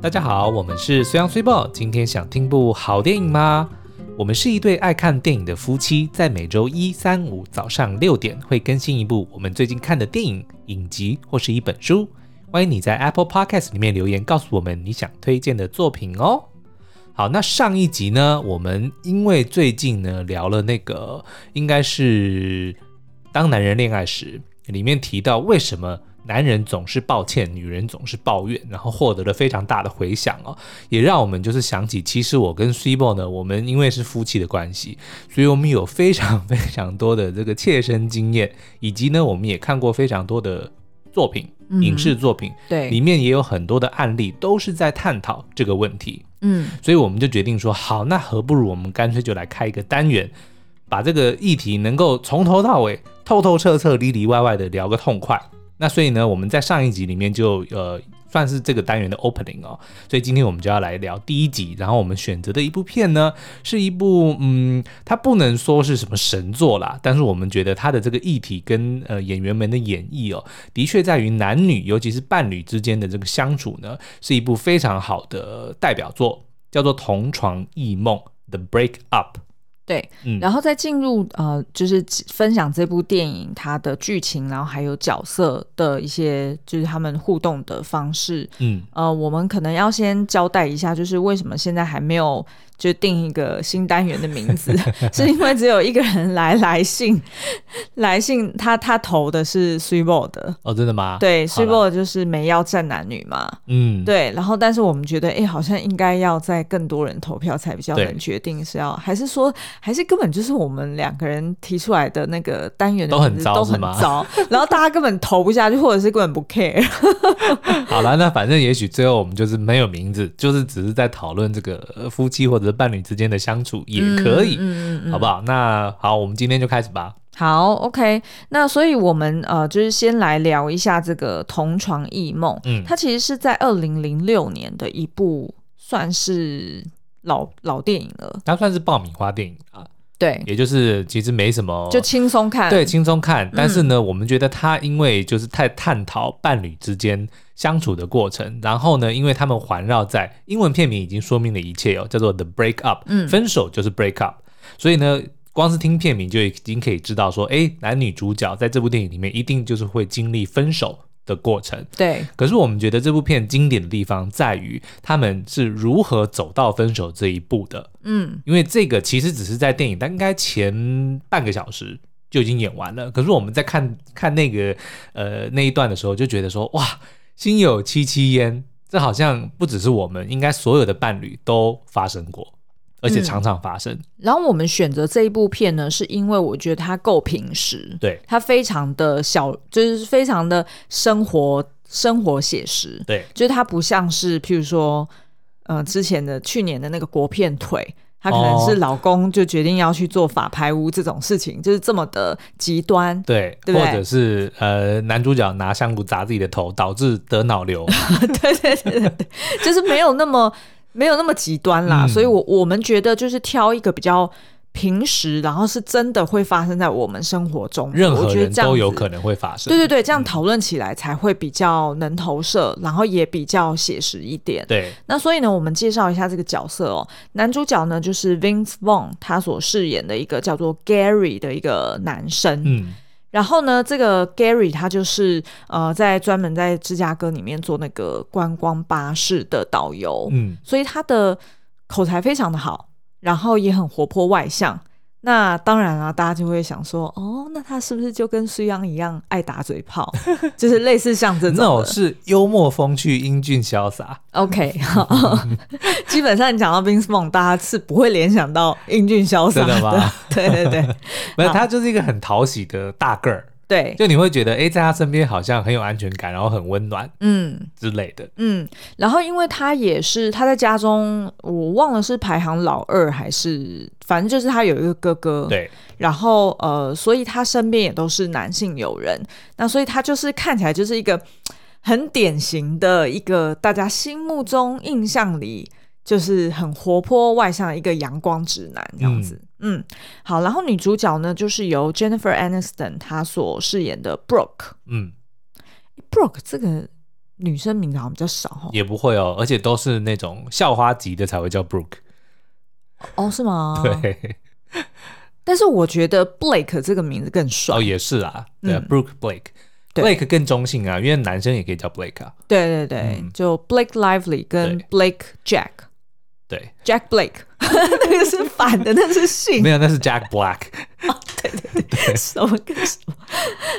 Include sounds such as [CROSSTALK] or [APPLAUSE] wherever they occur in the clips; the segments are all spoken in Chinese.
大家好，我们是随阳随报。今天想听部好电影吗？我们是一对爱看电影的夫妻，在每周一、三、五早上六点会更新一部我们最近看的电影、影集或是一本书。欢迎你在 Apple Podcast 里面留言，告诉我们你想推荐的作品哦。好，那上一集呢，我们因为最近呢聊了那个，应该是《当男人恋爱时》里面提到为什么。男人总是抱歉，女人总是抱怨，然后获得了非常大的回响哦，也让我们就是想起，其实我跟 Cibo 呢，我们因为是夫妻的关系，所以我们有非常非常多的这个切身经验，以及呢，我们也看过非常多的作品，嗯、影视作品，对，里面也有很多的案例，都是在探讨这个问题，嗯，所以我们就决定说，好，那何不如我们干脆就来开一个单元，把这个议题能够从头到尾透透彻彻、里里外外的聊个痛快。那所以呢，我们在上一集里面就呃算是这个单元的 opening 哦，所以今天我们就要来聊第一集，然后我们选择的一部片呢，是一部嗯，它不能说是什么神作啦，但是我们觉得它的这个议题跟呃演员们的演绎哦，的确在于男女尤其是伴侣之间的这个相处呢，是一部非常好的代表作，叫做《同床异梦》The Break Up。对，嗯然后再进入呃，就是分享这部电影它的剧情，然后还有角色的一些，就是他们互动的方式。嗯，呃，我们可能要先交代一下，就是为什么现在还没有。就定一个新单元的名字，[LAUGHS] 是因为只有一个人来来信，来信他他投的是 Cibo 的哦，真的吗？对，Cibo 就是没要战男女嘛，嗯，对，然后但是我们觉得，哎，好像应该要在更多人投票才比较能决定是要，还是说，还是根本就是我们两个人提出来的那个单元的都很糟，都很糟，然后大家根本投不下去，或者是根本不 care。[LAUGHS] 好了，那反正也许最后我们就是没有名字，就是只是在讨论这个夫妻或者。伴侣之间的相处也可以，嗯嗯嗯、好不好？那好，我们今天就开始吧。好，OK。那所以我们呃，就是先来聊一下这个《同床异梦》。嗯，它其实是在二零零六年的一部算是老老电影了。它算是爆米花电影啊。对，也就是其实没什么，就轻松看，对，轻松看。但是呢，嗯、我们觉得他因为就是太探讨伴侣之间相处的过程，然后呢，因为他们环绕在英文片名已经说明了一切哦，叫做 The Break Up，嗯，分手就是 Break Up，所以呢，光是听片名就已经可以知道说，哎，男女主角在这部电影里面一定就是会经历分手。的过程，对。可是我们觉得这部片经典的地方在于他们是如何走到分手这一步的。嗯，因为这个其实只是在电影大概前半个小时就已经演完了。可是我们在看看那个呃那一段的时候，就觉得说哇，心有戚戚焉，这好像不只是我们，应该所有的伴侣都发生过。而且常常发生。嗯。然后我们选择这一部片呢，是因为我觉得它够平实，对，它非常的小，就是非常的生活生活写实，对，就是它不像是譬如说，呃，之前的去年的那个国片腿，她可能是老公就决定要去做法拍屋这种事情，哦、就是这么的极端，对，对对或者是呃，男主角拿香炉砸自己的头，导致得脑瘤，[LAUGHS] 对对对对，就是没有那么。没有那么极端啦，嗯、所以我我们觉得就是挑一个比较平时，然后是真的会发生在我们生活中，任何人都有可能会发生。对对对，这样讨论起来才会比较能投射，嗯、然后也比较写实一点。对，那所以呢，我们介绍一下这个角色哦。男主角呢就是 Vince Vaughn，他所饰演的一个叫做 Gary 的一个男生。嗯。然后呢，这个 Gary 他就是呃，在专门在芝加哥里面做那个观光巴士的导游，嗯，所以他的口才非常的好，然后也很活泼外向。那当然啊，大家就会想说，哦，那他是不是就跟苏央一样爱打嘴炮，[LAUGHS] 就是类似像这种？那我是幽默风趣、英俊潇洒。OK，好，[LAUGHS] 基本上你讲到 Vince Vaughn，大家是不会联想到英俊潇洒的，的吗？对对 [LAUGHS] 对，没有，他就是一个很讨喜的大个儿。对，就你会觉得，哎，在他身边好像很有安全感，然后很温暖，嗯之类的，嗯。然后，因为他也是他在家中，我忘了是排行老二还是，反正就是他有一个哥哥。对。然后，呃，所以他身边也都是男性友人，那所以他就是看起来就是一个很典型的一个大家心目中印象里。就是很活泼外向的一个阳光直男这样子，嗯，嗯，好，然后女主角呢，就是由 Jennifer Aniston 她所饰演的 Brooke，嗯，Brooke 这个女生名字好像比较少哈。也不会哦，而且都是那种校花级的才会叫 Brooke。哦，是吗？[LAUGHS] 对。但是我觉得 Blake 这个名字更帅。哦，也是啊，对啊，嗯，Brooke Blake。对 Blake 更中性啊，因为男生也可以叫 Blake 啊。对对对，嗯、就 Blake Lively 跟 Blake Jack。对，Jack Blake，[LAUGHS] 那个是反的，那是姓。没有，那是 Jack Black。哦，对对对，什么跟什么？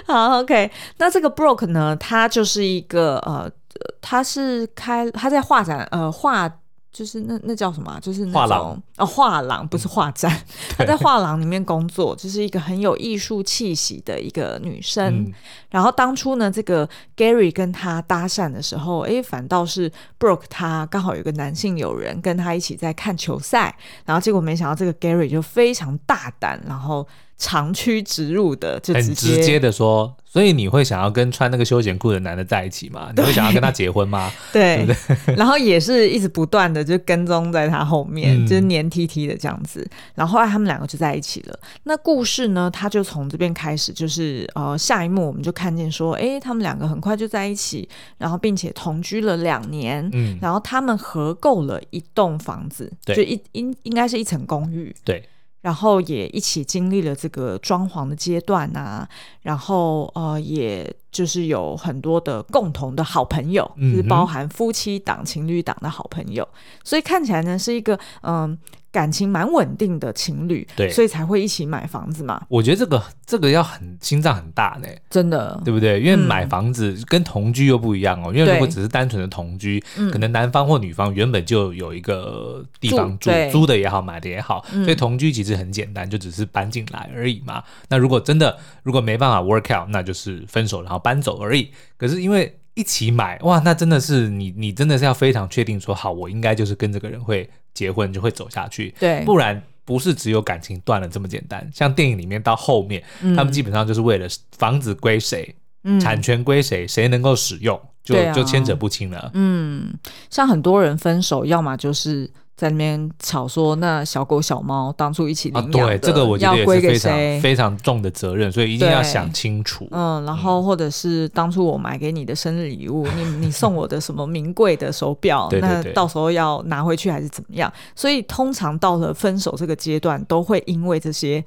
好，OK。那这个 Brooke 呢？他就是一个呃，他是开他在画展呃画。就是那那叫什么？就是那种画廊哦，画廊不是画展。[LAUGHS] 她、嗯、在画廊里面工作，就是一个很有艺术气息的一个女生。嗯、然后当初呢，这个 Gary 跟她搭讪的时候，哎，反倒是 Brooke 她刚好有个男性友人跟她一起在看球赛，然后结果没想到这个 Gary 就非常大胆，然后。长驱直入的，就直很直接的说，所以你会想要跟穿那个休闲裤的男的在一起吗？[LAUGHS] 你会想要跟他结婚吗？[LAUGHS] 对，对对 [LAUGHS] 然后也是一直不断的就跟踪在他后面，嗯、就是黏 T T 的这样子。然后后来他们两个就在一起了。那故事呢，他就从这边开始，就是呃，下一幕我们就看见说，哎，他们两个很快就在一起，然后并且同居了两年，嗯，然后他们合购了一栋房子，就一应应该是一层公寓，对。然后也一起经历了这个装潢的阶段啊，然后呃，也就是有很多的共同的好朋友，嗯、就是包含夫妻档、情侣档的好朋友，所以看起来呢是一个嗯。呃感情蛮稳定的情侣，对，所以才会一起买房子嘛。我觉得这个这个要很心脏很大呢，真的，对不对？因为买房子跟同居又不一样哦。嗯、因为如果只是单纯的同居，可能男方或女方原本就有一个地方住，租的也好，买的也好，所以同居其实很简单，就只是搬进来而已嘛。那如果真的如果没办法 work out，那就是分手然后搬走而已。可是因为一起买哇，那真的是你你真的是要非常确定说好，我应该就是跟这个人会。结婚就会走下去，对，不然不是只有感情断了这么简单。像电影里面到后面，嗯、他们基本上就是为了房子归谁，嗯、产权归谁，谁能够使用，就、啊、就牵扯不清了。嗯，像很多人分手，要么就是。在那边吵说，那小狗小猫当初一起领养的，啊、对，这个我觉得也是非常非常重的责任，所以一定要想清楚。嗯，然后或者是当初我买给你的生日礼物，嗯、你你送我的什么名贵的手表，对对对，那到时候要拿回去还是怎么样？所以通常到了分手这个阶段，都会因为这些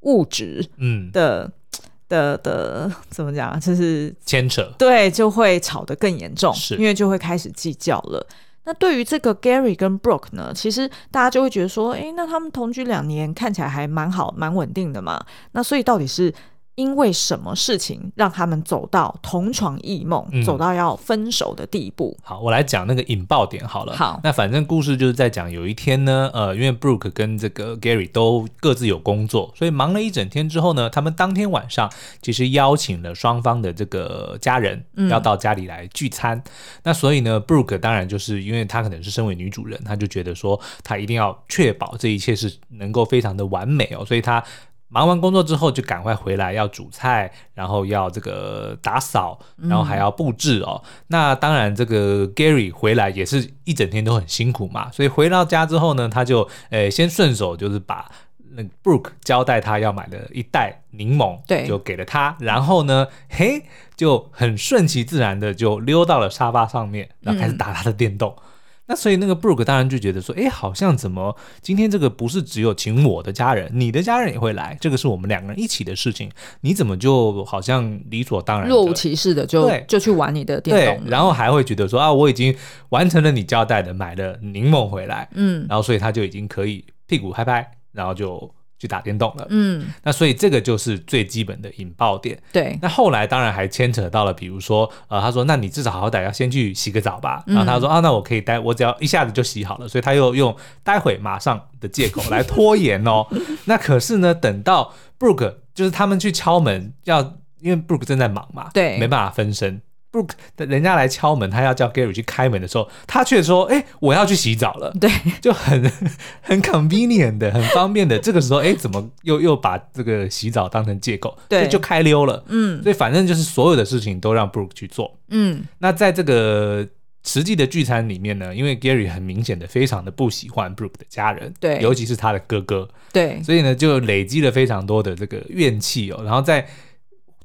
物质，嗯。的的的怎么讲，就是牵扯，对，就会吵得更严重，是。因为就会开始计较了。那对于这个 Gary 跟 Brooke 呢，其实大家就会觉得说，诶，那他们同居两年，看起来还蛮好、蛮稳定的嘛。那所以到底是？因为什么事情让他们走到同床异梦，嗯、走到要分手的地步？好，我来讲那个引爆点好了。好，那反正故事就是在讲有一天呢，呃，因为 Brooke 跟这个 Gary 都各自有工作，所以忙了一整天之后呢，他们当天晚上其实邀请了双方的这个家人要到家里来聚餐。嗯、那所以呢，Brooke 当然就是因为她可能是身为女主人，她就觉得说她一定要确保这一切是能够非常的完美哦，所以她。忙完工作之后就赶快回来，要煮菜，然后要这个打扫，然后还要布置哦。嗯、那当然，这个 Gary 回来也是一整天都很辛苦嘛，所以回到家之后呢，他就呃先顺手就是把那 Brooke 交代他要买的一袋柠檬，对，就给了他。然后呢，嘿，就很顺其自然的就溜到了沙发上面，然后开始打他的电动。嗯那所以那个 Brooke 当然就觉得说，哎，好像怎么今天这个不是只有请我的家人，你的家人也会来，这个是我们两个人一起的事情，你怎么就好像理所当然，若无其事的就就去玩你的电动，对，然后还会觉得说啊，我已经完成了你交代的，买了柠檬回来，嗯，然后所以他就已经可以屁股拍拍，然后就。去打电动了，嗯，那所以这个就是最基本的引爆点。对，那后来当然还牵扯到了，比如说，呃，他说，那你至少好歹要先去洗个澡吧。嗯、然后他说，啊，那我可以待，我只要一下子就洗好了。所以他又用待会马上的借口来拖延哦。[LAUGHS] 那可是呢，等到 Brooke 就是他们去敲门，要因为 Brooke 正在忙嘛，对，没办法分身。Brooke 人家来敲门，他要叫 Gary 去开门的时候，他却说：“哎、欸，我要去洗澡了。[LAUGHS] ”对，就很很 convenient 的，很方便的。这个时候，哎、欸，怎么又又把这个洗澡当成借口？对，就开溜了。嗯，所以反正就是所有的事情都让 Brooke 去做。嗯，那在这个实际的聚餐里面呢，因为 Gary 很明显的非常的不喜欢 Brooke 的家人，对，尤其是他的哥哥，对，所以呢，就累积了非常多的这个怨气哦。然后在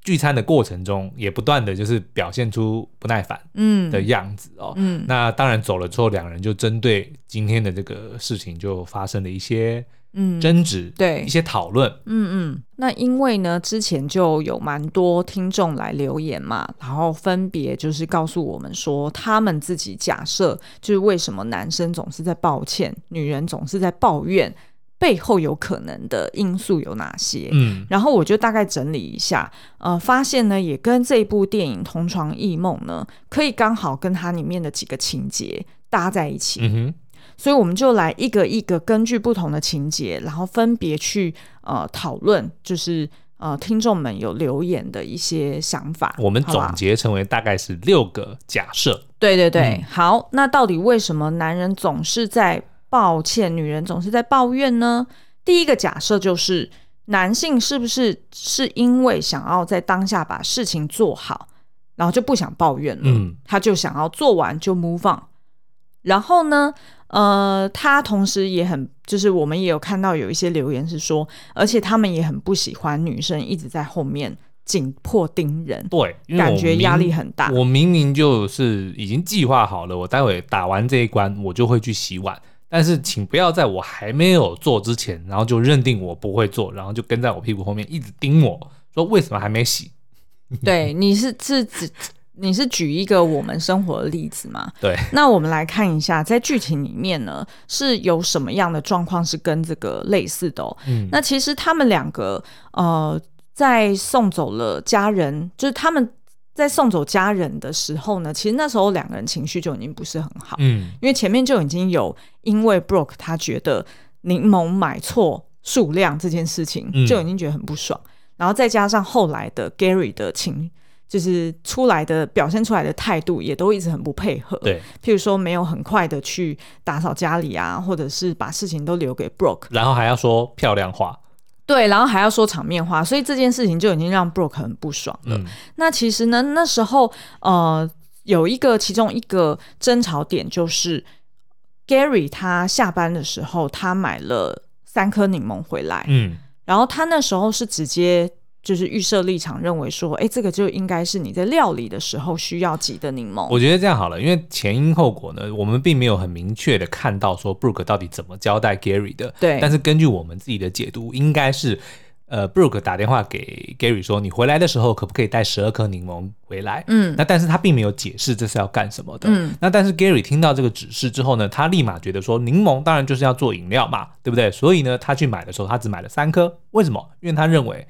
聚餐的过程中，也不断的就是表现出不耐烦嗯的样子哦。嗯，那当然走了之后，两人就针对今天的这个事情就发生了一些嗯争执，对一些讨论。嗯嗯，那因为呢，之前就有蛮多听众来留言嘛，然后分别就是告诉我们说，他们自己假设就是为什么男生总是在抱歉，女人总是在抱怨。背后有可能的因素有哪些？嗯，然后我就大概整理一下，呃，发现呢，也跟这部电影《同床异梦》呢，可以刚好跟它里面的几个情节搭在一起。嗯哼，所以我们就来一个一个根据不同的情节，然后分别去呃讨论，就是呃听众们有留言的一些想法。我们总结成为大概是六个假设。对对对，嗯，好，那到底为什么男人总是在抱歉，女人总是在抱怨呢。第一个假设就是，男性是不是是因为想要在当下把事情做好，然后就不想抱怨了？嗯，他就想要做完就 move on。然后呢，呃，他同时也很，就是我们也有看到有一些留言是说，而且他们也很不喜欢女生一直在后面紧迫盯人，对，感觉压力很大。我明明就是已经计划好了，我待会打完这一关，我就会去洗碗。但是，请不要在我还没有做之前，然后就认定我不会做，然后就跟在我屁股后面一直盯我说为什么还没洗？[LAUGHS] 对，你是是指你是举一个我们生活的例子吗？[LAUGHS] 对，那我们来看一下，在剧情里面呢，是有什么样的状况是跟这个类似的哦？嗯，那其实他们两个呃，在送走了家人，就是他们。在送走家人的时候呢，其实那时候两个人情绪就已经不是很好，嗯，因为前面就已经有因为 Brooke 他觉得柠檬买错数量这件事情就已经觉得很不爽，嗯，然后再加上后来的 Gary 的情，就是出来的表现出来的态度也都一直很不配合，对，譬如说没有很快的去打扫家里啊，或者是把事情都留给 Brooke，然后还要说漂亮话。对，然后还要说场面话，所以这件事情就已经让 Brooke 很不爽了。嗯、那其实呢，那时候呃，有一个其中一个争吵点就是 Gary 他下班的时候，他买了三颗柠檬回来，嗯，然后他那时候是直接。就是预设立场，认为说，哎，这个就应该是你在料理的时候需要挤的柠檬。我觉得这样好了，因为前因后果呢，我们并没有很明确的看到说 Brooke 到底怎么交代 Gary 的。对。但是根据我们自己的解读，应该是，呃，Brooke 打电话给 Gary 说，你回来的时候可不可以带十二颗柠檬回来？嗯。那但是他并没有解释这是要干什么的。嗯。那但是 Gary 听到这个指示之后呢，他立马觉得说，柠檬当然就是要做饮料嘛，对不对？所以呢，他去买的时候，他只买了三颗。为什么？因为他认为。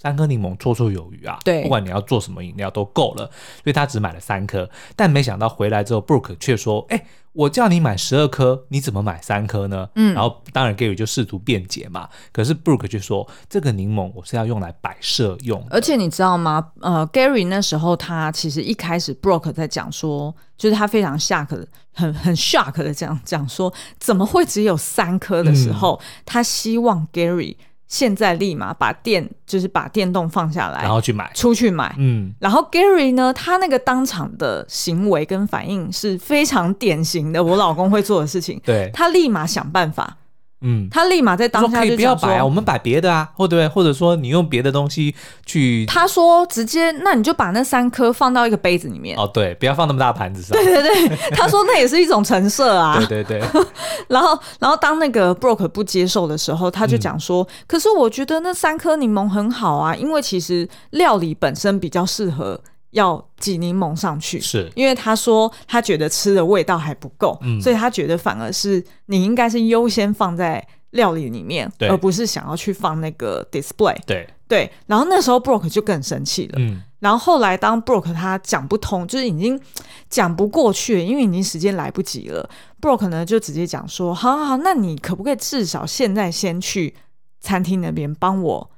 三颗柠檬绰绰有余啊，对，不管你要做什么饮料都够了，所以他只买了三颗。但没想到回来之后，Brooke 却说：“哎、欸，我叫你买十二颗，你怎么买三颗呢？”嗯，然后当然 Gary 就试图辩解嘛，可是 Brooke 却说：“这个柠檬我是要用来摆设用。”而且你知道吗？呃，Gary 那时候他其实一开始 Brooke 在讲说，就是他非常 shock 很很 shock 的这样讲说，怎么会只有三颗的时候，嗯、他希望 Gary。现在立马把电，就是把电动放下来，然后去买，出去买。嗯，然后 Gary 呢，他那个当场的行为跟反应是非常典型的，我老公会做的事情。对，他立马想办法。嗯，他立马在当下就可以不要摆啊，我们摆别的啊，或对，或者说你用别的东西去。他说直接，那你就把那三颗放到一个杯子里面。哦，对，不要放那么大盘子上。对对对，[LAUGHS] 他说那也是一种成色啊。对 [LAUGHS] 对对。[LAUGHS] 然后，然后当那个 Brooke 不接受的时候，他就讲说，嗯、可是我觉得那三颗柠檬很好啊，因为其实料理本身比较适合。要挤柠檬上去，是。因为他说他觉得吃的味道还不够，嗯，所以他觉得反而是你应该是优先放在料理里面，而不是想要去放那个 display。对。对，然后那时候 Brooke 就更生气了，嗯，然后后来当 Brooke 他讲不通，就是已经讲不过去了，因为已经时间来不及了，Brooke 呢就直接讲说，好好好，那你可不可以至少现在先去餐厅那边帮我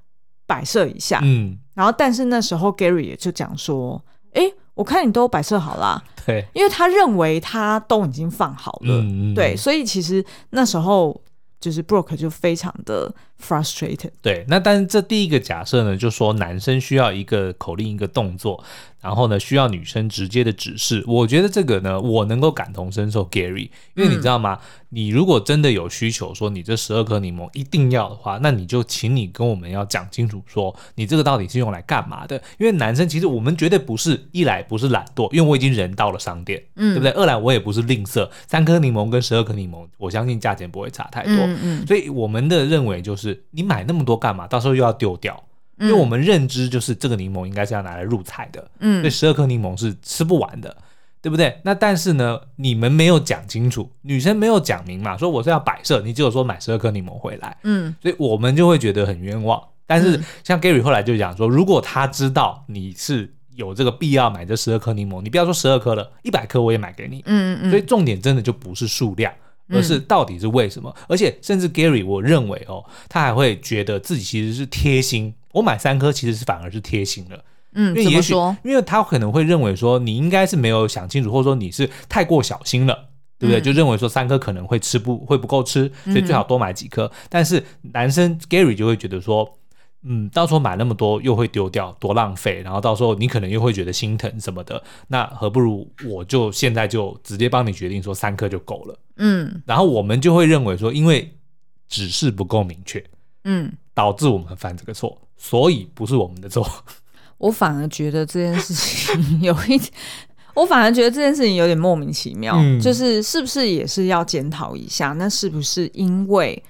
摆设一下，嗯。然后，但是那时候 Gary 也就讲说：“哎，我看你都摆设好啦。”对，因为他认为他都已经放好了。嗯，对，所以其实那时候就是 Brooke 就非常的 frustrated。对，那但是这第一个假设呢，就说男生需要一个口令一个动作。然后呢，需要女生直接的指示。我觉得这个呢，我能够感同身受，Gary，因为你知道吗？嗯、你如果真的有需求，说你这十二颗柠檬一定要的话，那你就请你跟我们要讲清楚，说你这个到底是用来干嘛的？因为男生其实我们绝对不是一来不是懒惰，因为我已经人到了商店，嗯，对不对？二来我也不是吝啬，三颗柠檬跟十二颗柠檬，我相信价钱不会差太多，嗯，嗯，所以我们的认为就是你买那么多干嘛？到时候又要丢掉。因为我们认知就是这个柠檬应该是要拿来入菜的，嗯，所以十二颗柠檬是吃不完的，对不对？那但是呢，你们没有讲清楚，女生没有讲明嘛，说我是要摆设，你只有说买十二颗柠檬回来，嗯，所以我们就会觉得很冤枉。但是像 Gary 后来就讲说，如果他知道你是有这个必要买这十二颗柠檬，你不要说十二颗了，一百颗我也买给你，嗯嗯，所以重点真的就不是数量。而是到底是为什么？嗯、而且甚至 Gary，我认为哦，他还会觉得自己其实是贴心。我买三颗其实是反而是贴心了。嗯，因为也许因为他可能会认为说你应该是没有想清楚，或者说你是太过小心了，对不对？嗯、就认为说三颗可能会吃不会不够吃，所以最好多买几颗。嗯、但是男生 Gary 就会觉得说。嗯，到时候买那么多又会丢掉，多浪费。然后到时候你可能又会觉得心疼什么的，那何不如我就现在就直接帮你决定说三颗就够了。嗯，然后我们就会认为说，因为指示不够明确，嗯，导致我们犯这个错，所以不是我们的错。[LAUGHS] 我反而觉得这件事情有一点，我反而觉得这件事情有点莫名其妙，嗯，就是是不是也是要检讨一下？那是不是因为？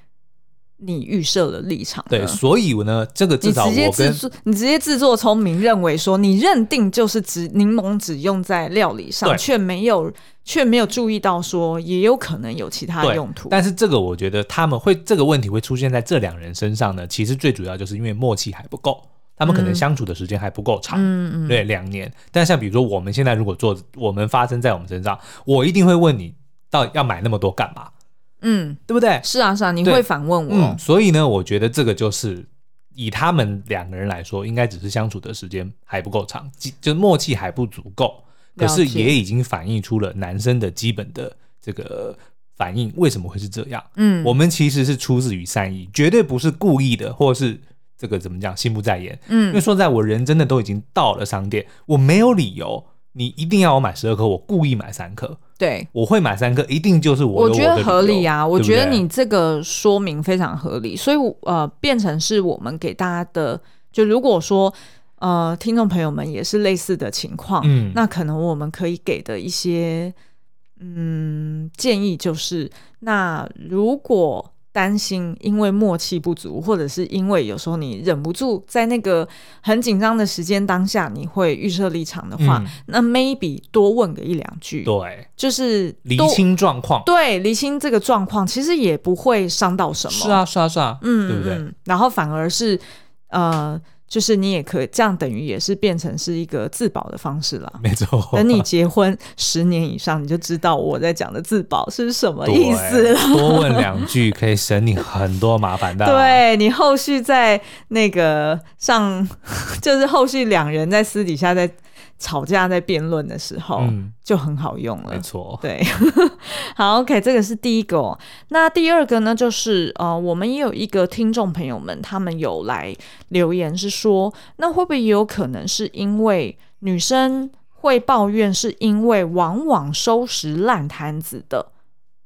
你预设了立场，对，所以呢，这个至少我跟你直接自作，你直接自作聪明，认为说你认定就是只柠檬只用在料理上，却没有却没有注意到说也有可能有其他用途。但是这个我觉得他们会这个问题会出现在这两人身上呢，其实最主要就是因为默契还不够，他们可能相处的时间还不够长，嗯嗯，对，两年。但像比如说我们现在如果做，我们发生在我们身上，我一定会问你，到底要买那么多干嘛？嗯，对不对？是啊，是啊，你会反问我。嗯，所以呢，我觉得这个就是以他们两个人来说，应该只是相处的时间还不够长，就默契还不足够。可是也已经反映出了男生的基本的这个反应，为什么会是这样？嗯，我们其实是出自于善意，绝对不是故意的，或是这个怎么讲，心不在焉。嗯，因为说在我人真的都已经到了商店，我没有理由。你一定要我买十二颗，我故意买三颗。对，我会买三颗，一定就是我。我觉得合理啊，我觉得你这个说明非常合理，所以呃，变成是我们给大家的，就如果说呃，听众朋友们也是类似的情况，嗯，那可能我们可以给的一些嗯建议就是，那如果。担心因为默契不足，或者是因为有时候你忍不住在那个很紧张的时间当下，你会预设立场的话，嗯、那 maybe 多问个一两句，对，就是厘清状况，对，厘清这个状况，其实也不会伤到什么，是啊，是啊，是啊，嗯，对不对？然后反而是呃。就是你也可以这样，等于也是变成是一个自保的方式了。没错，等你结婚十年以上，你就知道我在讲的自保是什么 [LAUGHS] 意思了。多问两句可以省你很多麻烦的。对，你后续在那个上，[LAUGHS] 就是后续两人在私底下在。吵架在辩论的时候，嗯，就很好用了。没错，对，[LAUGHS] 好，OK，这个是第一个哦。那第二个呢，就是呃，我们也有一个听众朋友们，他们有来留言是说，那会不会也有可能是因为女生会抱怨，是因为往往收拾烂摊子的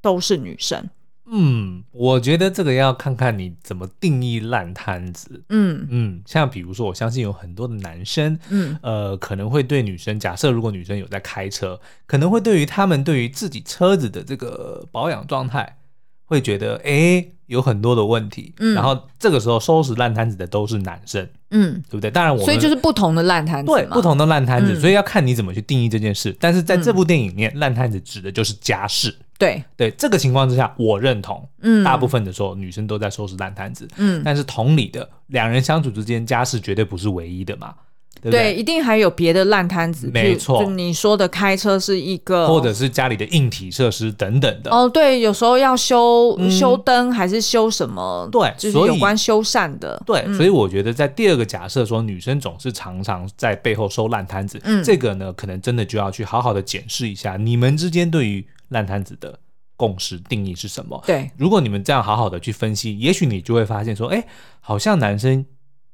都是女生？嗯，我觉得这个要看看你怎么定义烂摊子。嗯嗯，像比如说，我相信有很多的男生，嗯呃，可能会对女生，假设如果女生有在开车，可能会对于他们对于自己车子的这个保养状态，会觉得哎有很多的问题。嗯，然后这个时候收拾烂摊子的都是男生。嗯，对不对？当然我们，所以就是不同的烂摊子，对，不同的烂摊子，嗯、所以要看你怎么去定义这件事。但是在这部电影里面，烂摊子指的就是家事。对对，这个情况之下，我认同。嗯，大部分的时候，女生都在收拾烂摊子。嗯，但是同理的，两人相处之间，家事绝对不是唯一的嘛。对，对，对，一定还有别的烂摊子。没错，就你说的开车是一个，或者是家里的硬体设施等等的。哦，对，有时候要修、嗯、修灯，还是修什么？对，就是有关修缮的。对，所以我觉得在第二个假设说，女生总是常常在背后收烂摊子，嗯，这个呢，可能真的就要去好好的检视一下你们之间对于烂摊子的共识定义是什么。对，如果你们这样好好的去分析，也许你就会发现说，哎，好像男生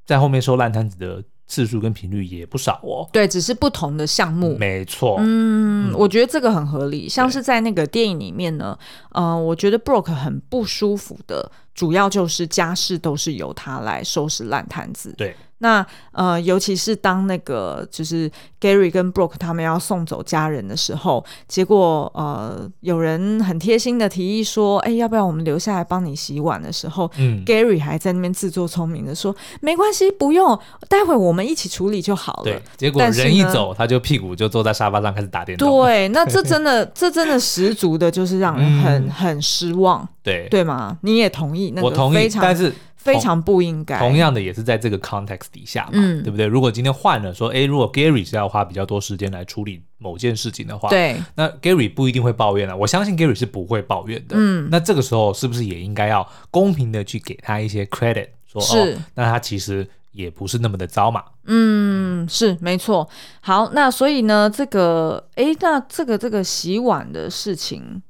在后面收烂摊子的次数跟频率也不少哦。对，只是不同的项目。没错。嗯，嗯，我觉得这个很合理。像是在那个电影里面呢，呃，我觉得 Brooke 很不舒服的，主要就是家事都是由他来收拾烂摊子。对。那呃，尤其是当那个就是 Gary 跟 Brooke 他们要送走家人的时候，结果呃，有人很贴心的提议说：“哎，要不要我们留下来帮你洗碗？”的时候，嗯，Gary 还在那边自作聪明的说：“没关系，不用，待会我们一起处理就好了。”对，结果人一走，他就屁股就坐在沙发上开始打电动。对，那这真的，这真的十足的就是让人很、嗯、很失望。对，对吗？你也同意？那个、我同意，但是。非常不应该。同样的，也是在这个 context 底下嘛，嗯、对不对？如果今天换了说，哎，如果 Gary 是要花比较多时间来处理某件事情的话，对，那 Gary 不一定会抱怨了。我相信 Gary 是不会抱怨的。嗯，那这个时候是不是也应该要公平的去给他一些 credit，说是哦，那他其实也不是那么的糟嘛。嗯，是没错。好，那所以呢，这个，哎，那这个这个洗碗的事情，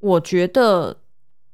我觉得。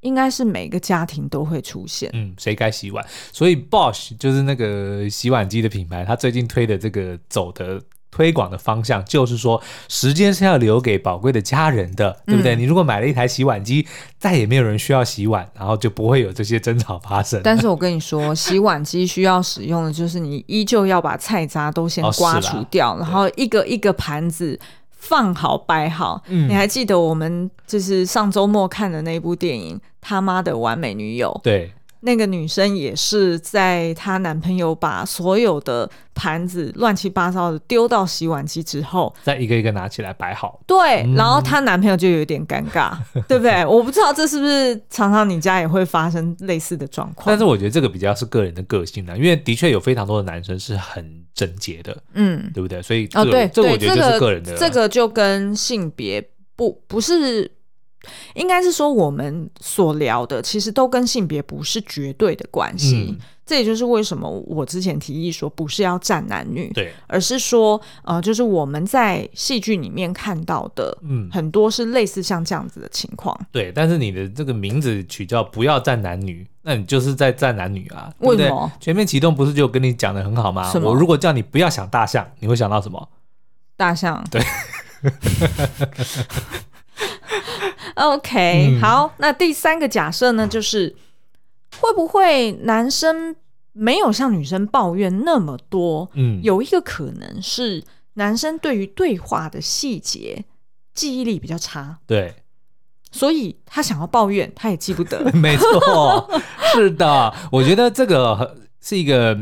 应该是每个家庭都会出现。嗯，谁该洗碗？所以 Bosch 就是那个洗碗机的品牌，它最近推的这个走的推广的方向，就是说时间是要留给宝贵的家人的，对不对？嗯、你如果买了一台洗碗机，再也没有人需要洗碗，然后就不会有这些争吵发生。但是我 [LAUGHS] 跟你说，洗碗机需要使用的就是你依旧要把菜渣都先刮除掉，哦、然后一个一个盘子。放好摆好，嗯，你还记得我们就是上周末看的那部电影《他妈的完美女友》？对。那个女生也是在她男朋友把所有的盘子乱七八糟的丢到洗碗机之后，再一个一个拿起来摆好。对，嗯、然后她男朋友就有点尴尬，对 [LAUGHS] 不对？我不知道这是不是常常你家也会发生类似的状况。但是我觉得这个比较是个人的个性啦，因为的确有非常多的男生是很整洁的，嗯，对不对？所以哦，对，这我觉得就是个人的，这个就跟性别不不是。应该是说，我们所聊的其实都跟性别不是绝对的关系。嗯、这也就是为什么我之前提议说，不是要站男女，对，而是说，呃，就是我们在戏剧里面看到的，嗯，很多是类似像这样子的情况。对，但是你的这个名字取叫“不要站男女”，那你就是在站男女啊？为什么？全面启动不是就跟你讲的很好吗？我如果叫你不要想大象，你会想到什么？大象。对。[LAUGHS] OK，、嗯、好，那第三个假设呢，就是会不会男生没有像女生抱怨那么多？嗯，有一个可能是男生对于对话的细节记忆力比较差，对，所以他想要抱怨，他也记不得。[LAUGHS] 没错，是的，我觉得这个是一个。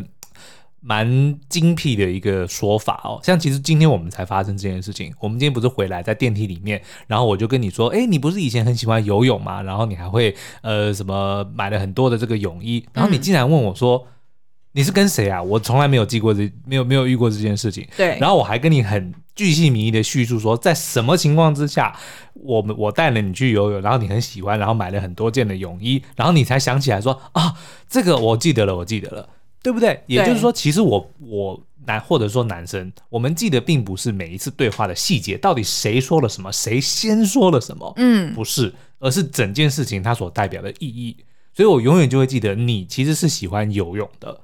蛮精辟的一个说法哦，像其实今天我们才发生这件事情。我们今天不是回来在电梯里面，然后我就跟你说，哎，你不是以前很喜欢游泳吗？然后你还会呃什么买了很多的这个泳衣，然后你竟然问我说，嗯、你是跟谁啊？我从来没有记过这，没有没有遇过这件事情。对，然后我还跟你很巨细靡遗的叙述说，在什么情况之下，我们我带了你去游泳，然后你很喜欢，然后买了很多件的泳衣，然后你才想起来说啊，这个我记得了，我记得了。对不对？也就是说，其实我我男或者说男生，我们记得并不是每一次对话的细节，到底谁说了什么，谁先说了什么，嗯，不是，而是整件事情它所代表的意义。所以我永远就会记得你其实是喜欢游泳的，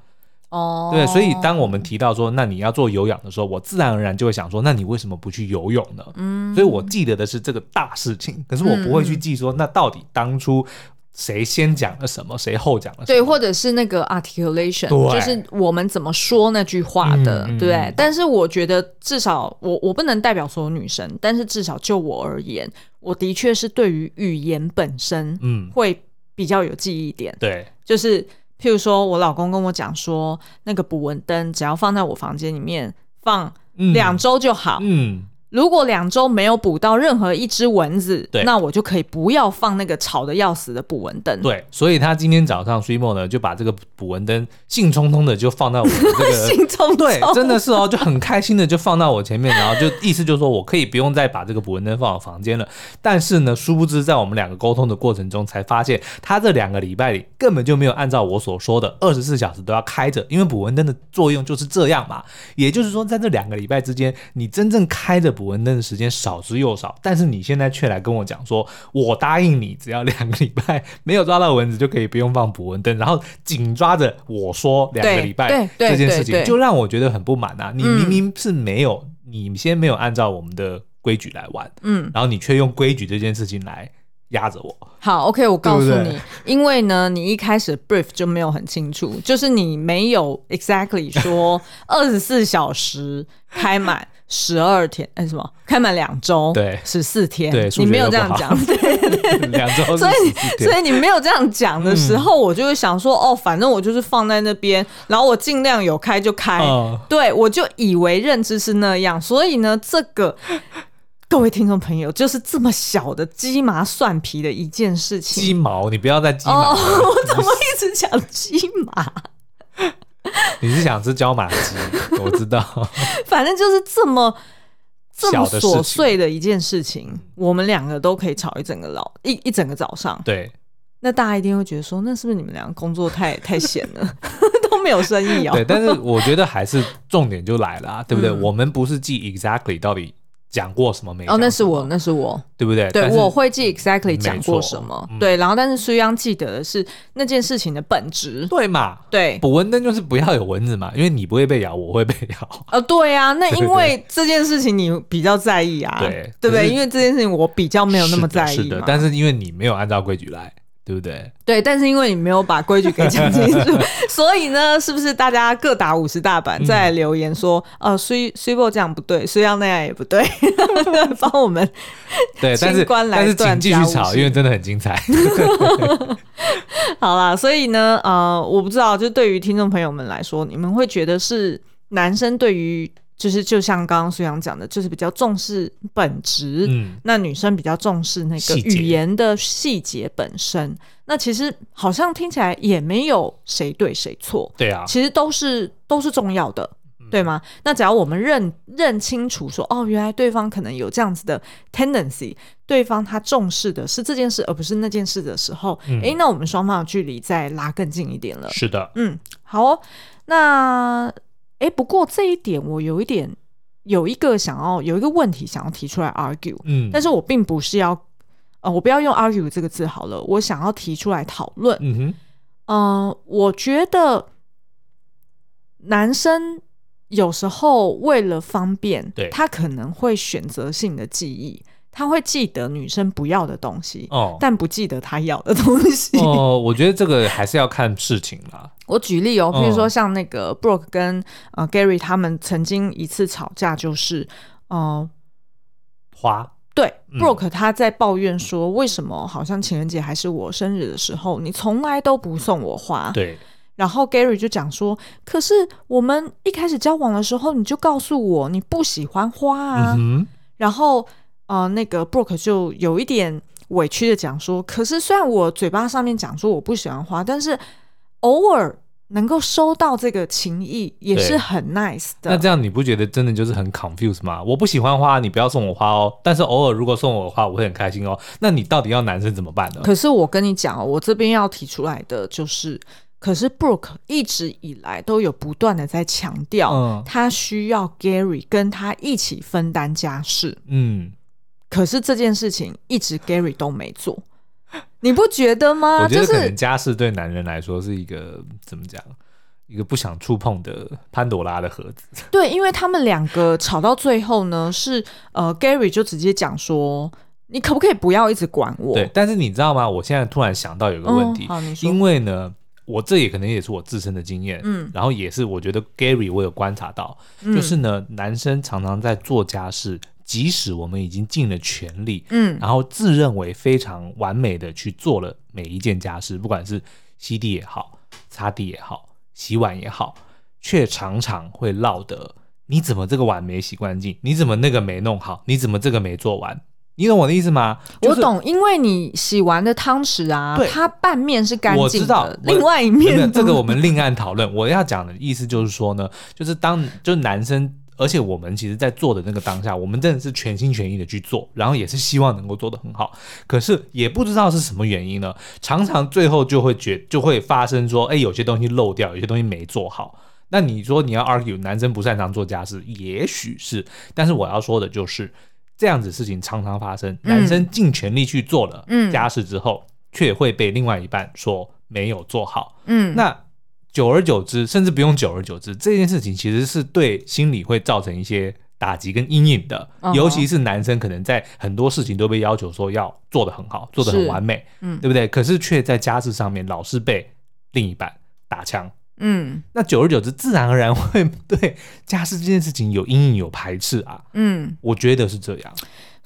哦，对。所以当我们提到说，那你要做有氧的时候，我自然而然就会想说，那你为什么不去游泳呢？嗯，所以我记得的是这个大事情，可是我不会去记说，那到底当初。谁先讲了什么，谁后讲了什么？对，或者是那个 articulation，就是我们怎么说那句话的，嗯、对。嗯、但是我觉得，至少我我不能代表所有女生，但是至少就我而言，我的确是对于语言本身，嗯，会比较有记忆点。对，就是譬如说我老公跟我讲说，那个捕蚊灯只要放在我房间里面放两周就好。嗯。嗯如果两周没有捕到任何一只蚊子，对，那我就可以不要放那个吵得要死的捕蚊灯。对，所以他今天早上 Swimo 呢就把这个捕蚊灯兴冲冲的就放到我这个 [LAUGHS] 兴冲冲，对，真的是哦，就很开心的就放到我前面，然后就意思就是说我可以不用再把这个捕蚊灯放我房间了。但是呢，殊不知在我们两个沟通的过程中，才发现他这两个礼拜里根本就没有按照我所说的二十四小时都要开着，因为捕蚊灯的作用就是这样嘛。也就是说，在这两个礼拜之间，你真正开着捕捕蚊灯的时间少之又少，但是你现在却来跟我讲说，我答应你，只要两个礼拜没有抓到蚊子就可以不用放捕蚊灯，然后紧抓着我说两个礼拜这件事情，就让我觉得很不满啊！你明明是没有，嗯、你先没有按照我们的规矩来玩，嗯，然后你却用规矩这件事情来。压着我。好，OK，我告诉你，因为呢，你一开始 brief 就没有很清楚，就是你没有 exactly 说 [LAUGHS] 二十四小时开满十二天，哎，什么开满两周，对，十四天，对，你没有这样讲，[LAUGHS] 对对，两周，所以所以你没有这样讲的时候，我就会想说，哦，反正我就是放在那边，然后我尽量有开就开，对，我就以为认知是那样，所以呢，这个。各位听众朋友，就是这么小的鸡毛蒜皮的一件事情。鸡毛，你不要再鸡毛。哦，我怎么一直讲鸡毛？[LAUGHS] 你是想吃椒麻鸡？[LAUGHS] 我知道。反正就是这么这么琐碎的一件事情，我们两个都可以吵一整个老一一整个早上。对。那大家一定会觉得说，那是不是你们两个工作太 [LAUGHS] 太闲了，都没有生意哦？对。但是我觉得还是重点就来了，啊，对不对？嗯、我们不是记 exactly 到底。讲过什么没？哦，那是我，那是我，对不对？对，我会记 exactly 讲过什么。对，然后但是苏央记得的是那件事情的本质，对嘛？对，捕蚊灯就是不要有蚊子嘛，因为你不会被咬，我会被咬。哦，对啊，那因为这件事情你比较在意啊，对，对不对？因为这件事情我比较没有那么在意，是的。但是因为你没有按照规矩来。对不对？对，但是因为你没有把规矩给讲清楚，[LAUGHS] 所以呢，是不是大家各打五十大板，再来留言说，呃，虽虽波这样不对，虽要那样也不对，[LAUGHS] 帮我们对，但是但是请继续吵，因为真的很精彩。[LAUGHS] 好啦，所以呢，呃，我不知道，就对于听众朋友们来说，你们会觉得是男生对于。就是就像刚刚苏阳讲的，就是比较重视本质，嗯，那女生比较重视那个语言的细节本身。那其实好像听起来也没有谁对谁错，对啊，其实都是都是重要的，嗯、对吗？那只要我们认认清楚说，哦，原来对方可能有这样子的 tendency，对方他重视的是这件事，而不是那件事的时候，哎、嗯，那我们双方的距离再拉更近一点了。是的，嗯，好哦，那。哎，不过这一点我有一点有一个想要有一个问题想要提出来 argue，嗯，但是我并不是要，呃，我不要用 argue 这个字好了，我想要提出来讨论，嗯哼，呃，我觉得男生有时候为了方便，对，他可能会选择性的记忆。他会记得女生不要的东西，哦，但不记得他要的东西。哦，我觉得这个还是要看事情啦。我举例哦，比如说像那个 Brooke 跟呃 Gary 他们曾经一次吵架，就是呃花。对，嗯，Brooke 他在抱怨说，为什么好像情人节还是我生日的时候，你从来都不送我花？对。然后 Gary 就讲说，可是我们一开始交往的时候，你就告诉我你不喜欢花啊。嗯，然后。呃，那个 Brooke 就有一点委屈的讲说，可是虽然我嘴巴上面讲说我不喜欢花，但是偶尔能够收到这个情意也是很 nice 的。那这样你不觉得真的就是很 confused 吗？我不喜欢花，你不要送我花哦。但是偶尔如果送我花，我会很开心哦。那你到底要男生怎么办呢？可是我跟你讲哦，我这边要提出来的就是，可是 Brooke 一直以来都有不断的在强调，嗯，他需要 Gary 跟他一起分担家事，嗯。可是这件事情一直 Gary 都没做，你不觉得吗？[LAUGHS] 我觉得可能家事对男人来说是一个、就是、怎么讲，一个不想触碰的潘朵拉的盒子。对，因为他们两个吵到最后呢，是呃 Gary 就直接讲说，你可不可以不要一直管我？对，但是你知道吗？我现在突然想到有个问题，嗯、因为呢，我这也可能也是我自身的经验，嗯，然后也是我觉得 Gary 我有观察到，嗯、就是呢，男生常常在做家事。即使我们已经尽了全力，嗯，然后自认为非常完美的去做了每一件家事，不管是吸地也好、擦地也好、洗碗也好，却常常会落得你怎么这个碗没洗干净？你怎么那个没弄好？你怎么这个没做完？你懂我的意思吗？就是、我懂，因为你洗完的汤匙啊，它半面是干净的，我知道，另外一面这个我们另案讨论。我要讲的意思就是说呢，就是当就男生。而且我们其实，在做的那个当下，我们真的是全心全意的去做，然后也是希望能够做得很好。可是也不知道是什么原因呢，常常最后就会觉就会发生说，哎，有些东西漏掉，有些东西没做好。那你说你要 argue 男生不擅长做家事，也许是，但是我要说的就是这样子事情常常发生，男生尽全力去做了家事之后，却、嗯、会被另外一半说没有做好。嗯，那久而久之，甚至不用久而久之，这件事情其实是对心理会造成一些打击跟阴影的，尤其是男生可能在很多事情都被要求说要做得很好，做得很完美，嗯，对不对？可是却在家事上面老是被另一半打枪。嗯，那久而久之，自然而然会 [LAUGHS] 对家事这件事情有阴影、有排斥啊。嗯，我觉得是这样。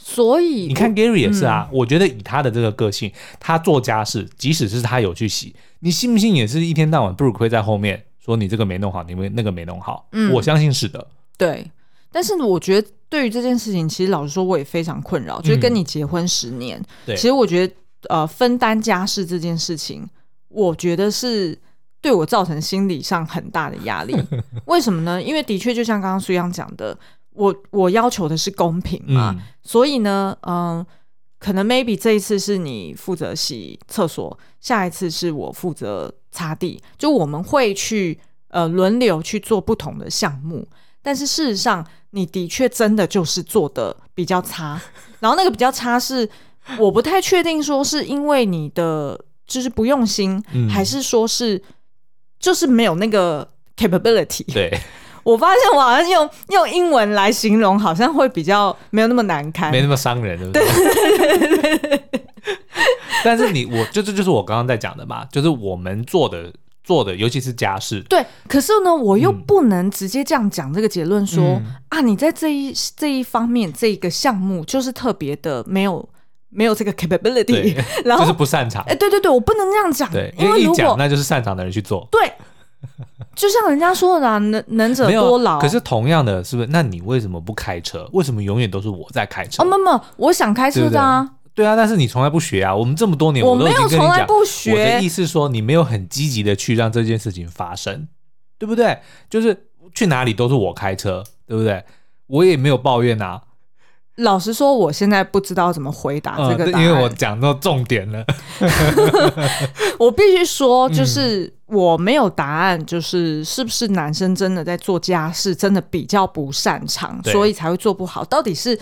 所以你看 Gary 也是啊，嗯、我觉得以他的这个个性，他做家事，即使是他有去洗，你信不信也是一天到晚不如亏在后面说你这个没弄好，你们那个没弄好。嗯，我相信是的。对，但是我觉得对于这件事情，其实老实说，我也非常困扰。就是跟你结婚十年，嗯、对，其实我觉得呃，分担家事这件事情，我觉得是。对我造成心理上很大的压力，[LAUGHS] 为什么呢？因为的确就像刚刚苏央讲的，我我要求的是公平嘛，嗯、所以呢，嗯、呃，可能 maybe 这一次是你负责洗厕所，下一次是我负责擦地，就我们会去呃轮流去做不同的项目，但是事实上，你的确真的就是做的比较差，[LAUGHS] 然后那个比较差是我不太确定说是因为你的就是不用心，嗯、还是说是。就是没有那个 capability。对，我发现我好像用用英文来形容，好像会比较没有那么难堪，没那么伤人，对不对？但是你我就这就是我刚刚在讲的嘛，就是我们做的做的，尤其是家事。对，可是呢，我又不能直接这样讲这个结论说、嗯、啊，你在这一这一方面这一个项目就是特别的没有。没有这个 capability，[LAUGHS] 然后就是不擅长。哎，对对对，我不能这样讲，对，因为一讲那就是擅长的人去做。对，[LAUGHS] 就像人家说的，能能者多劳。可是同样的，是不是？那你为什么不开车？为什么永远都是我在开车？哦，没有，我想开车的啊。对啊，但是你从来不学啊。我们这么多年，我没有从来不学。我的意思是说，你没有很积极的去让这件事情发生，对不对？就是去哪里都是我开车，对不对？我也没有抱怨啊。老实说，我现在不知道怎么回答这个答案，嗯、因为我讲到重点了。[LAUGHS] 我必须说，就是我没有答案，就是是不是男生真的在做家事，真的比较不擅长，所以才会做不好？到底是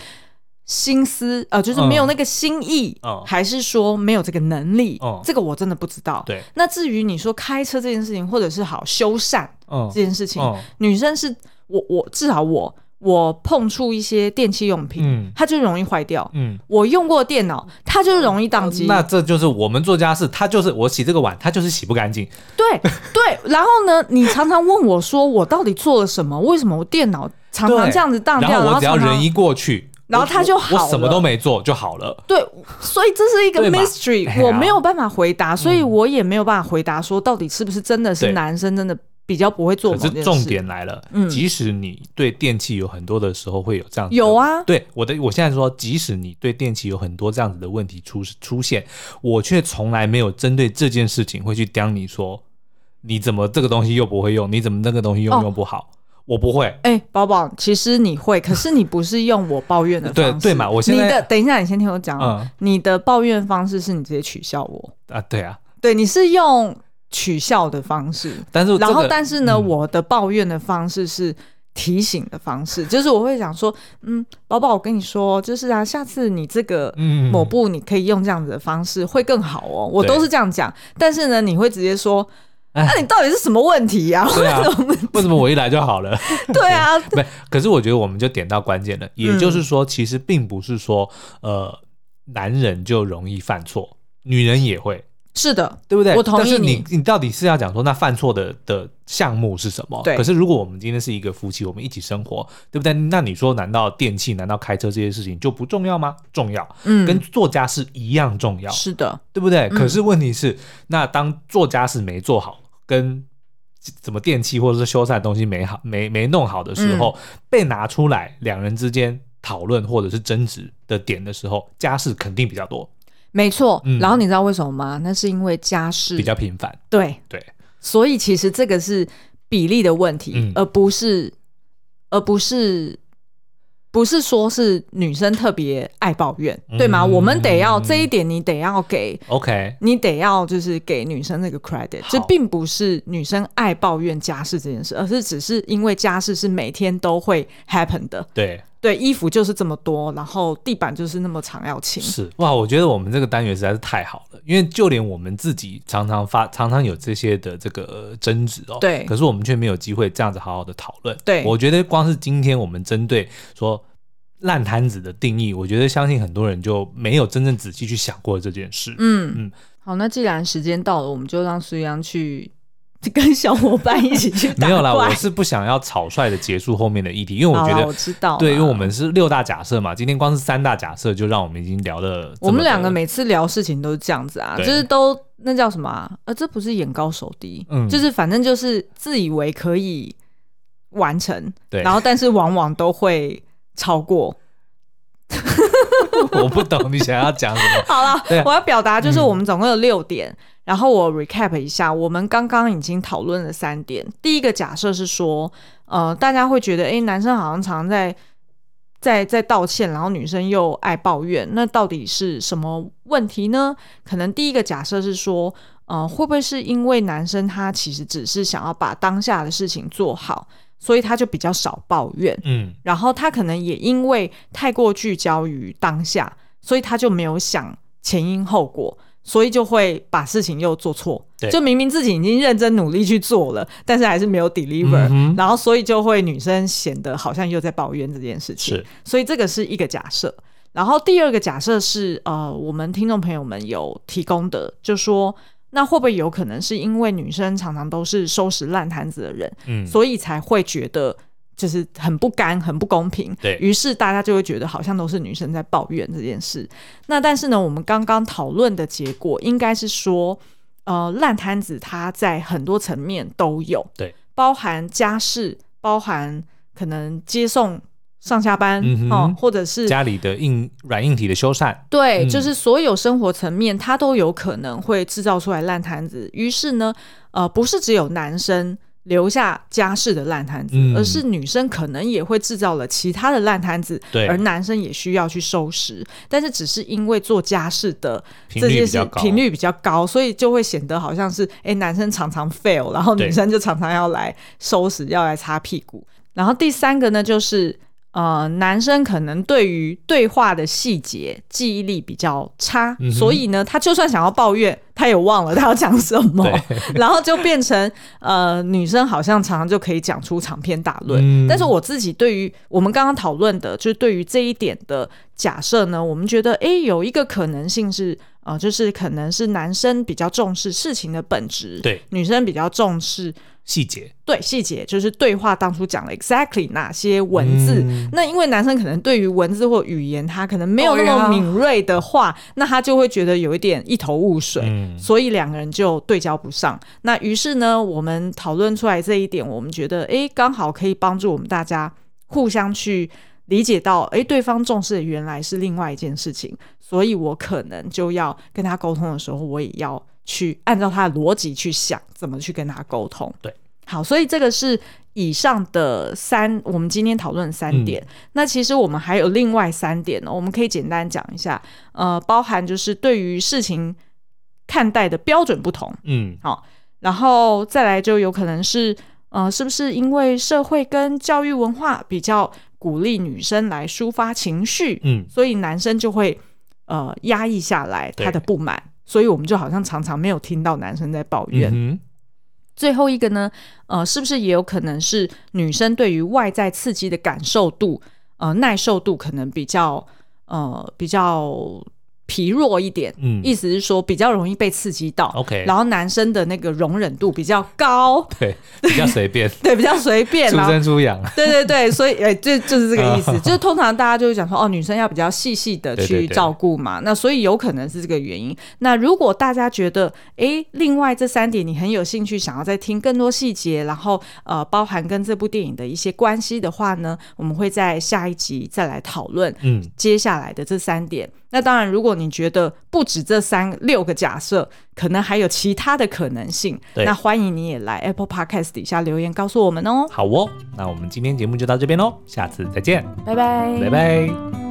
心思呃，就是没有那个心意，嗯、还是说没有这个能力？嗯、这个我真的不知道。对，那至于你说开车这件事情，或者是好修缮这件事情，女生是我我至少我。我碰触一些电器用品，嗯，它就容易坏掉。嗯，我用过电脑，它就容易宕机。那这就是我们做家事，它就是我洗这个碗，它就是洗不干净。对对，然后呢，你常常问我说，我到底做了什么？为什么我电脑常常这样子宕掉？然后我只要人一过去，然后它就好了。我什么都没做就好了。对，所以这是一个 mystery，我没有办法回答，所以我也没有办法回答说，到底是不是真的是男生真的。比较不会做，可是重点来了，嗯，即使你对电器有很多的时候会有这样子，有啊，对我的，我现在说，即使你对电器有很多这样子的问题出出现，我却从来没有针对这件事情会去刁你说，你怎么这个东西又不会用，你怎么那个东西又用不好，哦、我不会。哎、欸，宝宝，其实你会，可是你不是用我抱怨的方式，对对嘛？我现在你的等一下，你先听我讲，嗯，你的抱怨方式是你直接取笑我啊？对啊，对，你是用。取笑的方式，但是、这个、然后但是呢，嗯、我的抱怨的方式是提醒的方式，就是我会想说，嗯，宝宝，我跟你说，就是啊，下次你这个抹布你可以用这样子的方式会更好哦。嗯、我都是这样讲，但是呢，你会直接说，那、啊、你到底是什么问题呀、啊？对啊，为什么？我一来就好了？[LAUGHS] 对啊，[LAUGHS] 没，可是我觉得我们就点到关键了，也就是说，其实并不是说，呃，男人就容易犯错，女人也会。是的，对不对？我同意你。但是你，你到底是要讲说那犯错的的项目是什么？对。可是如果我们今天是一个夫妻，我们一起生活，对不对？那你说，难道电器、难道开车这些事情就不重要吗？重要，嗯，跟做家事一样重要。是的，对不对？可是问题是，嗯、那当做家事没做好，跟怎么电器或者是修缮的东西没好、没没弄好的时候，嗯、被拿出来两人之间讨论或者是争执的点的时候，家事肯定比较多。没错，嗯、然后你知道为什么吗？那是因为家事比较频繁，对。对，所以其实这个是比例的问题，嗯、而不是而不是不是说是女生特别爱抱怨，嗯、对吗？我们得要这一点，你得要给 OK，你得要就是给女生那个 credit，这并不是女生爱抱怨家事这件事，而是只是因为家事是每天都会 happen 的。对对，衣服就是这么多，然后地板就是那么长要清。是哇，我觉得我们这个单元实在是太好了，因为就连我们自己常常发，常常有这些的这个争执哦。对，可是我们却没有机会这样子好好的讨论。对，我觉得光是今天我们针对说。烂摊子的定义，我觉得相信很多人就没有真正仔细去想过这件事。嗯嗯，好，那既然时间到了，我们就让苏央去 [LAUGHS] 跟小伙伴一起去打。没有啦，我是不想要草率的结束后面的议题，因为我觉得我知道，对，因为我们是六大假设嘛，今天光是三大假设就让我们已经聊了。我们两个每次聊事情都是这样子啊，就是都那叫什么啊？呃，这不是眼高手低，嗯，就是反正就是自以为可以完成，对，然后但是往往都会。超过，[LAUGHS] 我不懂你想要讲什么。[LAUGHS] 好了啦，我要表达就是我们总共有六点，嗯、然后我 recap 一下，我们刚刚已经讨论了三点。第一个假设是说，呃，大家会觉得，哎，男生好像常在在在道歉，然后女生又爱抱怨，那到底是什么问题呢？可能第一个假设是说，呃，会不会是因为男生他其实只是想要把当下的事情做好？所以他就比较少抱怨，嗯，然后他可能也因为太过聚焦于当下，所以他就没有想前因后果，所以就会把事情又做错。对，就明明自己已经认真努力去做了，但是还是没有 deliver，嗯，然后所以就会女生显得好像又在抱怨这件事情。是，所以这个是一个假设。然后第二个假设是，呃，我们听众朋友们有提供的，就说。那会不会有可能是因为女生常常都是收拾烂摊子的人，嗯，所以才会觉得就是很不甘、很不公平？对，于是大家就会觉得好像都是女生在抱怨这件事。那但是呢，我们刚刚讨论的结果应该是说，呃，烂摊子它在很多层面都有，对，包含家事，包含可能接送。上下班、哦，或者是家里的硬软硬体的修缮，对，嗯、就是所有生活层面，它都有可能会制造出来烂摊子。于是呢，呃，不是只有男生留下家事的烂摊子，嗯、而是女生可能也会制造了其他的烂摊子，而男生也需要去收拾。但是只是因为做家事的这件事频率比较高，所以就会显得好像是哎，男生常常 fail，然后女生就常常要来收拾，要来擦屁股。然后第三个呢，就是。呃，男生可能对于对话的细节记忆力比较差，嗯、所以呢，他就算想要抱怨，他也忘了他要讲什么，[LAUGHS] 然后就变成呃，女生好像常常就可以讲出长篇大论。嗯、但是我自己对于我们刚刚讨论的，就是对于这一点的假设呢，我们觉得，哎，有一个可能性是，呃，就是可能是男生比较重视事情的本质，对，女生比较重视。细节对细节就是对话当初讲了 exactly 哪些文字，嗯、那因为男生可能对于文字或语言他可能没有那么敏锐的话，哦、那他就会觉得有一点一头雾水，嗯、所以两个人就对焦不上。那于是呢，我们讨论出来这一点，我们觉得诶，刚好可以帮助我们大家互相去理解到，诶，对方重视的原来是另外一件事情，所以我可能就要跟他沟通的时候，我也要。去按照他的逻辑去想，怎么去跟他沟通。对，好，所以这个是以上的三，我们今天讨论三点。嗯、那其实我们还有另外三点呢，我们可以简单讲一下。呃，包含就是对于事情看待的标准不同。嗯，好，然后再来就有可能是，呃，是不是因为社会跟教育文化比较鼓励女生来抒发情绪，嗯，所以男生就会呃压抑下来他的不满。所以我们就好像常常没有听到男生在抱怨。最后一个呢，呃，是不是也有可能是女生对于外在刺激的感受度，呃，耐受度可能比较，呃，比较。疲弱一点，嗯，意思是说比较容易被刺激到，OK，然后男生的那个容忍度比较高，对，比较随便，[LAUGHS] 对，比较随便，出生出养，对对对，所以哎，就就是这个意思，[LAUGHS] 就是通常大家就会讲说，哦，女生要比较细细的去照顾嘛，那所以有可能是这个原因。那如果大家觉得，哎，另外这三点你很有兴趣，想要再听更多细节，然后呃，包含跟这部电影的一些关系的话呢，我们会在下一集再来讨论，嗯，接下来的这三点。那当然，如果你觉得不止这三六个假设，可能还有其他的可能性，那欢迎你也来 Apple Podcast 底下留言告诉我们哦。好哦，那我们今天节目就到这边喽，下次再见，拜拜，拜拜。